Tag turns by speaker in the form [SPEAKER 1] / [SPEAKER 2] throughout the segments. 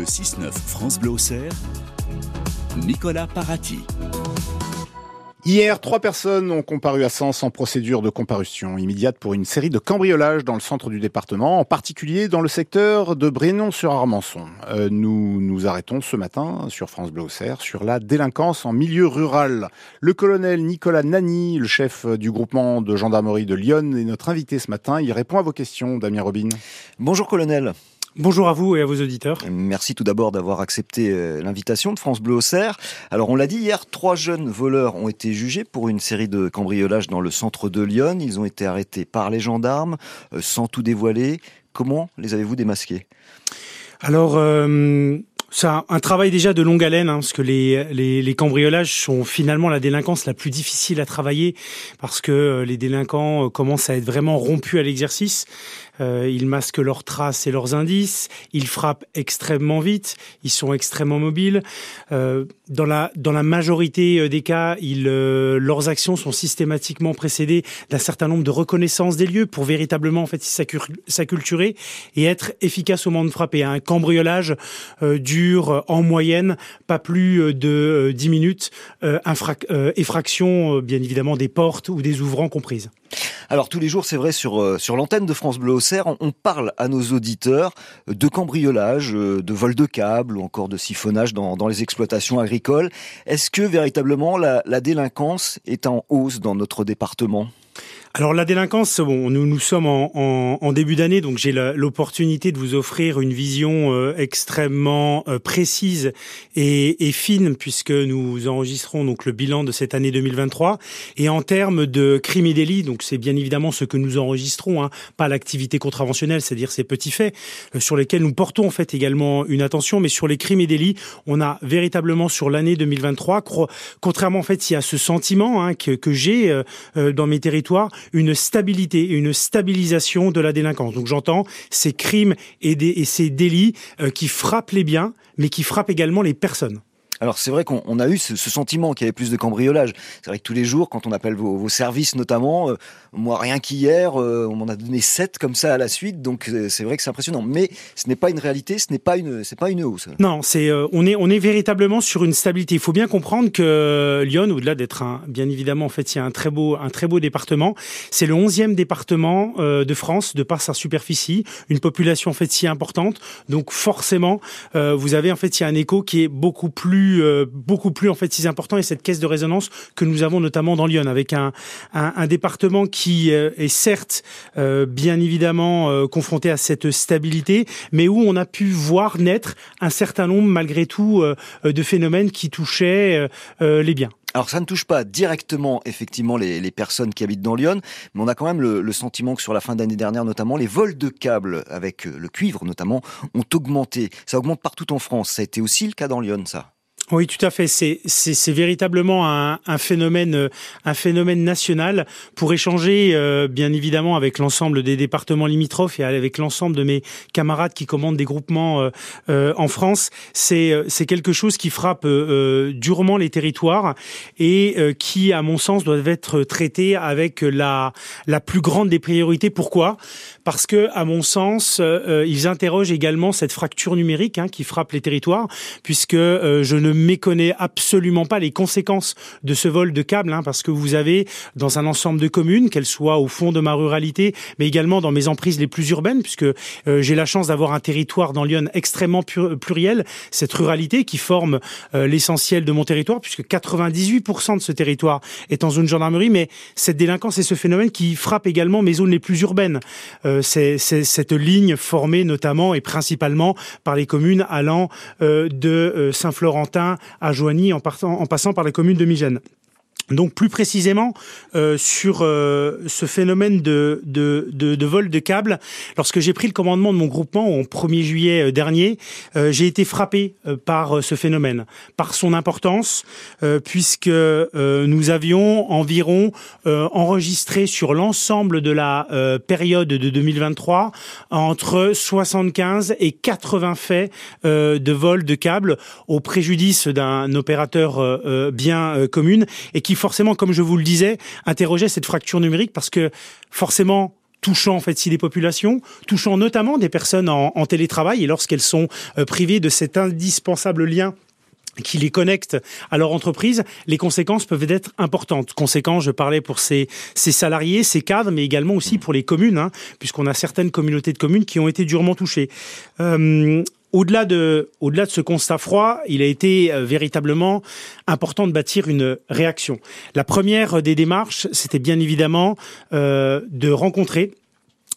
[SPEAKER 1] Le 6-9 France Bleu Nicolas Parati.
[SPEAKER 2] Hier, trois personnes ont comparu à Sens en procédure de comparution immédiate pour une série de cambriolages dans le centre du département, en particulier dans le secteur de Brénon-sur-Armançon. Euh, nous nous arrêtons ce matin sur France Bleu sur la délinquance en milieu rural. Le colonel Nicolas Nani, le chef du groupement de gendarmerie de Lyon, est notre invité ce matin. Il répond à vos questions, Damien Robin.
[SPEAKER 3] Bonjour colonel.
[SPEAKER 4] Bonjour à vous et à vos auditeurs.
[SPEAKER 3] Merci tout d'abord d'avoir accepté euh, l'invitation de France Bleu Auxerre. Alors on l'a dit hier, trois jeunes voleurs ont été jugés pour une série de cambriolages dans le centre de Lyon. Ils ont été arrêtés par les gendarmes euh, sans tout dévoiler. Comment les avez-vous démasqués?
[SPEAKER 4] Alors euh, c'est un, travail déjà de longue haleine, hein, parce que les, les, les, cambriolages sont finalement la délinquance la plus difficile à travailler, parce que euh, les délinquants euh, commencent à être vraiment rompus à l'exercice. Euh, ils masquent leurs traces et leurs indices, ils frappent extrêmement vite, ils sont extrêmement mobiles. Euh, dans, la, dans la majorité des cas, ils, leurs actions sont systématiquement précédées d'un certain nombre de reconnaissances des lieux pour véritablement en fait s'acculturer et être efficace au moment de frapper. Un cambriolage du euh, en moyenne pas plus euh, de 10 euh, minutes, effraction bien évidemment des portes ou des ouvrants comprises.
[SPEAKER 3] Alors tous les jours, c'est vrai, sur, sur l'antenne de France Bleu Auxerre, on, parle à nos auditeurs de cambriolage, de vol de câbles ou encore de siphonnage dans, dans les exploitations agricoles. Est-ce que véritablement la, la délinquance est en hausse dans notre département?
[SPEAKER 4] Alors la délinquance, bon, nous nous sommes en, en, début d'année, donc j'ai l'opportunité de vous offrir une vision euh, extrêmement euh, précise et, et, fine, puisque nous enregistrons donc le bilan de cette année 2023. Et en termes de crimes et délits, donc c'est bien évidemment ce que nous enregistrons, hein, pas l'activité contraventionnelle, c'est-à-dire ces petits faits euh, sur lesquels nous portons en fait également une attention, mais sur les crimes et délits, on a véritablement sur l'année 2023, contrairement en fait il y a ce sentiment hein, que, que j'ai dans mes territoires une stabilité, une stabilisation de la délinquance. Donc j'entends ces crimes et, et ces délits euh, qui frappent les biens, mais qui frappent également les personnes.
[SPEAKER 3] Alors c'est vrai qu'on a eu ce, sentiment qu'il y avait plus de cambriolage. C'est vrai que tous les jours, quand on appelle vos, services notamment, euh, moi rien qu'hier, euh, on m'en a donné sept comme ça à la suite, donc euh, c'est vrai que c'est impressionnant. Mais ce n'est pas une réalité, ce n'est pas une, c'est pas une hausse.
[SPEAKER 4] Non, c'est on est on est véritablement sur une stabilité. Il faut bien comprendre que Lyon, au-delà d'être un, bien évidemment en fait, il y a un très beau un très beau département. C'est le onzième département de France de par sa superficie, une population en fait si importante. Donc forcément, vous avez en fait il y a un écho qui est beaucoup plus euh, beaucoup plus en fait si important et cette caisse de résonance que nous avons notamment dans Lyon avec un, un, département qui euh, est certes euh, bien évidemment confronté à cette stabilité, mais où on a pu voir naître un certain nombre malgré tout de phénomènes qui touchaient les biens.
[SPEAKER 3] Alors ça ne touche pas directement effectivement les, personnes qui habitent dans Lyon, mais on a quand même le sentiment que sur la fin d'année dernière notamment, les vols de câbles avec le cuivre notamment ont augmenté. Ça augmente partout en France. Ça a été aussi le cas dans Lyon, ça
[SPEAKER 4] oui, tout à fait. C'est véritablement un, un, phénomène euh, un phénomène national pour échanger euh, bien évidemment avec l'ensemble des départements limitrophes et avec l'ensemble de mes camarades qui commandent des groupements euh, en France. C'est c'est quelque chose qui frappe durement les territoires et qui, à mon sens, doit être traité avec la la plus grande des priorités. Pourquoi? Parce que, à mon sens, ils interrogent également cette fracture numérique hein, qui frappe les territoires, puisque je ne méconnaît absolument pas les conséquences de ce vol de câbles, hein, parce que vous avez dans un ensemble de communes, qu'elles soient au fond de ma ruralité, mais également dans mes emprises les plus urbaines, puisque euh, j'ai la chance d'avoir un territoire dans Lyon extrêmement pluriel, cette ruralité qui forme euh, l'essentiel de mon territoire, puisque 98% de ce territoire est en zone gendarmerie, mais cette délinquance et ce phénomène qui frappe également mes zones les plus urbaines. Euh, c'est cette ligne formée notamment et principalement par les communes allant de Saint-Florentin à Joigny en, passant par la commune de Migène. Donc plus précisément euh, sur euh, ce phénomène de, de, de, de, vol de câbles, lorsque j'ai pris le commandement de mon groupement au 1er juillet euh, dernier, euh, j'ai été frappé euh, par ce phénomène, par son importance, puisque nous avions environ enregistré sur l'ensemble de la période de 2023 entre 75 et 80 faits de vol de câbles au préjudice d'un opérateur bien commune et qui forcément, comme je vous le disais, interrogeait cette fracture numérique parce que forcément, touchant en fait si des populations, touchant notamment des personnes en, télétravail et lorsqu'elles sont privées de cet indispensable lien qui les connectent à leur entreprise, les conséquences peuvent être importantes. Conséquences, je parlais pour ces, ces salariés, ces cadres, mais également aussi pour les communes, hein, puisqu'on a certaines communautés de communes qui ont été durement touchées. Euh, au-delà de, au-delà de ce constat froid, il a été euh, véritablement important de bâtir une réaction. La première des démarches, c'était bien évidemment euh, de rencontrer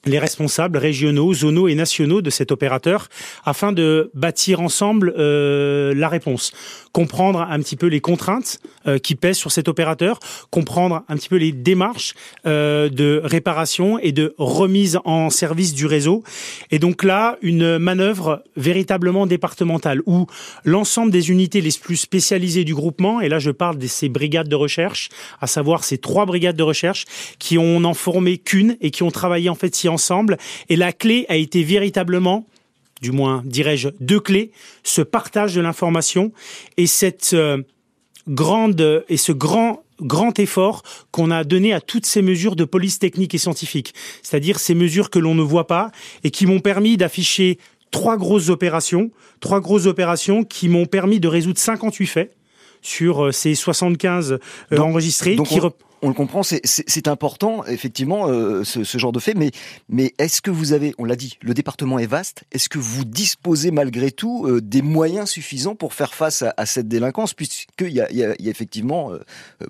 [SPEAKER 4] les responsables régionaux, zonaux et nationaux de cet opérateur afin de bâtir ensemble euh, la réponse comprendre un petit peu les contraintes euh, qui pèsent sur cet opérateur, comprendre un petit peu les démarches euh, de réparation et de remise en service du réseau. Et donc là, une manœuvre véritablement départementale où l'ensemble des unités les plus spécialisées du groupement, et là je parle de ces brigades de recherche, à savoir ces trois brigades de recherche qui ont n'en formé qu'une et qui ont travaillé en fait si ensemble. Et la clé a été véritablement du moins dirais-je, deux clés, ce partage de l'information et cette euh, grande et ce grand grand effort qu'on a donné à toutes ces mesures de police technique et scientifique, c'est-à-dire ces mesures que l'on ne voit pas et qui m'ont permis d'afficher trois grosses opérations, trois grosses opérations qui m'ont permis de résoudre 58 faits sur euh, ces 75 euh, enregistrés
[SPEAKER 3] on le comprend, c'est important, effectivement, euh, ce, genre de fait. Mais, mais est-ce que vous avez, on l'a dit, le département est vaste. Est-ce que vous disposez malgré tout euh, des moyens suffisants pour faire face à, cette délinquance, puisqu'il y y, a, effectivement euh,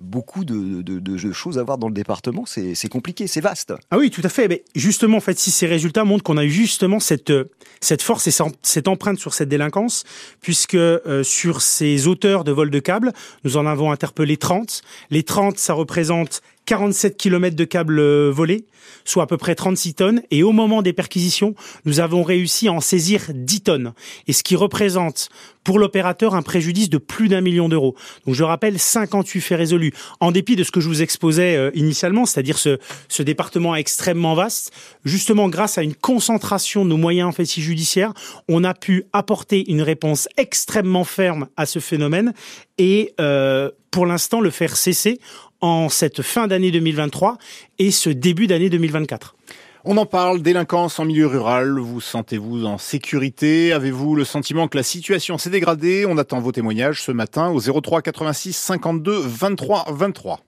[SPEAKER 3] beaucoup de, choses à voir dans le département. C'est compliqué, c'est vaste.
[SPEAKER 4] Ah oui, tout à fait. Mais justement, en fait, si ces résultats montrent qu'on a eu justement cette cette force et cette empreinte sur cette délinquance, puisque sur ces auteurs de vol de câbles, nous en avons interpellé 30. Les 30, ça représente 47 km de câbles euh, volés, soit à peu près 36 tonnes. Et au moment des perquisitions, nous avons réussi à en saisir 10 tonnes. Et ce qui représente pour l'opérateur un préjudice de plus d'un million d'euros. Donc je rappelle 58 faits résolus. En dépit de ce que je vous exposais euh, initialement, c'est-à-dire ce, ce département extrêmement vaste, justement grâce à une concentration de nos moyens en fait judiciaires, on a pu apporter une réponse extrêmement ferme à ce phénomène et euh, pour l'instant le faire cesser en cette fin d'année 2023 et ce début d'année 2024.
[SPEAKER 2] On en parle, délinquance en milieu rural, vous sentez-vous en sécurité? Avez-vous le sentiment que la situation s'est dégradée? On attend vos témoignages ce matin au 03 86 52 23 23.